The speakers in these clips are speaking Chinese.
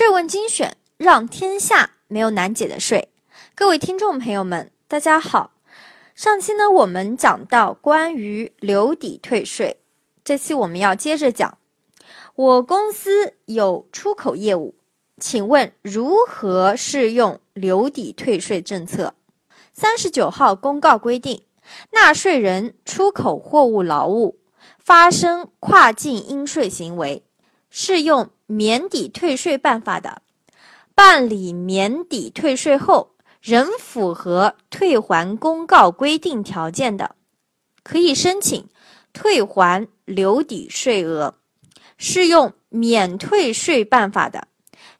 税问精选，让天下没有难解的税。各位听众朋友们，大家好。上期呢，我们讲到关于留抵退税，这期我们要接着讲。我公司有出口业务，请问如何适用留抵退税政策？三十九号公告规定，纳税人出口货物劳务发生跨境应税行为，适用。免抵退税办法的，办理免抵退税后仍符合退还公告规定条件的，可以申请退还留抵税额；适用免退税办法的，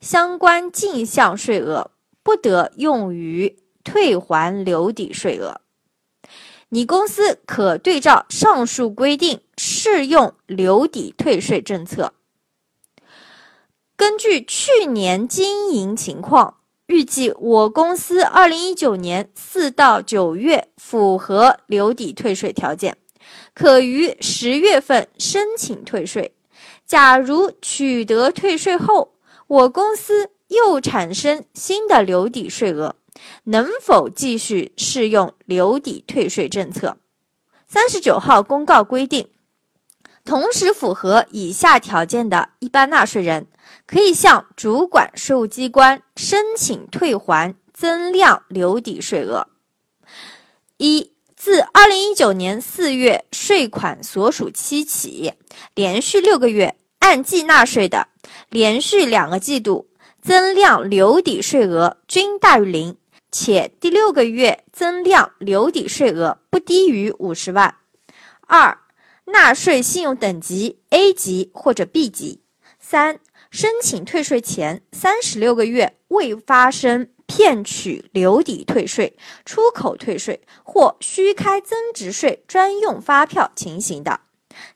相关进项税额不得用于退还留抵税额。你公司可对照上述规定适用留抵退税政策。根据去年经营情况，预计我公司二零一九年四到九月符合留抵退税条件，可于十月份申请退税。假如取得退税后，我公司又产生新的留抵税额，能否继续适用留抵退税政策？三十九号公告规定，同时符合以下条件的一般纳税人。可以向主管税务机关申请退还增量留抵税额。一、自二零一九年四月税款所属期起，连续六个月按季纳税的，连续两个季度增量留抵税额均大于零，且第六个月增量留抵税额不低于五十万。二、纳税信用等级 A 级或者 B 级。三。申请退税前三十六个月未发生骗取留抵退税、出口退税或虚开增值税专用发票情形的；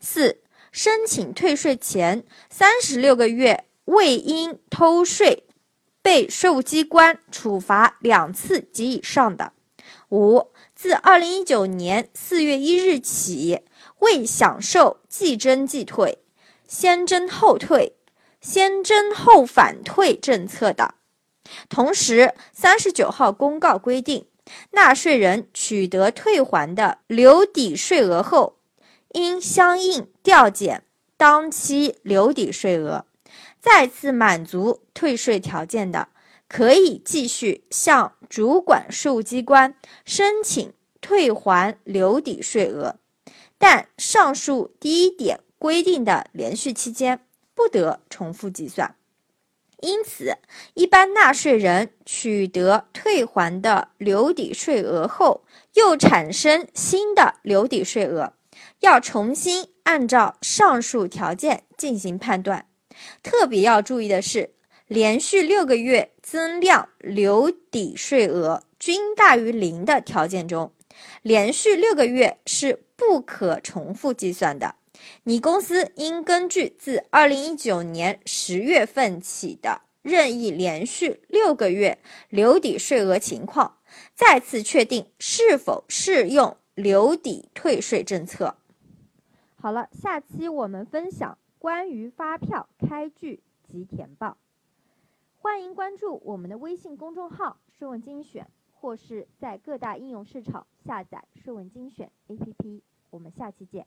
四、申请退税前三十六个月未因偷税被税务机关处罚两次及以上的；五、自二零一九年四月一日起未享受即征即退、先征后退。先征后返退政策的同时，三十九号公告规定，纳税人取得退还的留抵税额后，应相应调减当期留抵税额。再次满足退税条件的，可以继续向主管税务机关申请退还留抵税额，但上述第一点规定的连续期间。不得重复计算，因此，一般纳税人取得退还的留抵税额后，又产生新的留抵税额，要重新按照上述条件进行判断。特别要注意的是，连续六个月增量留抵税额均大于零的条件中，连续六个月是不可重复计算的。你公司应根据自二零一九年十月份起的任意连续六个月留抵税额情况，再次确定是否适用留抵退税政策。好了，下期我们分享关于发票开具及填报。欢迎关注我们的微信公众号“税问精选”，或是在各大应用市场下载“税问精选 ”APP。我们下期见。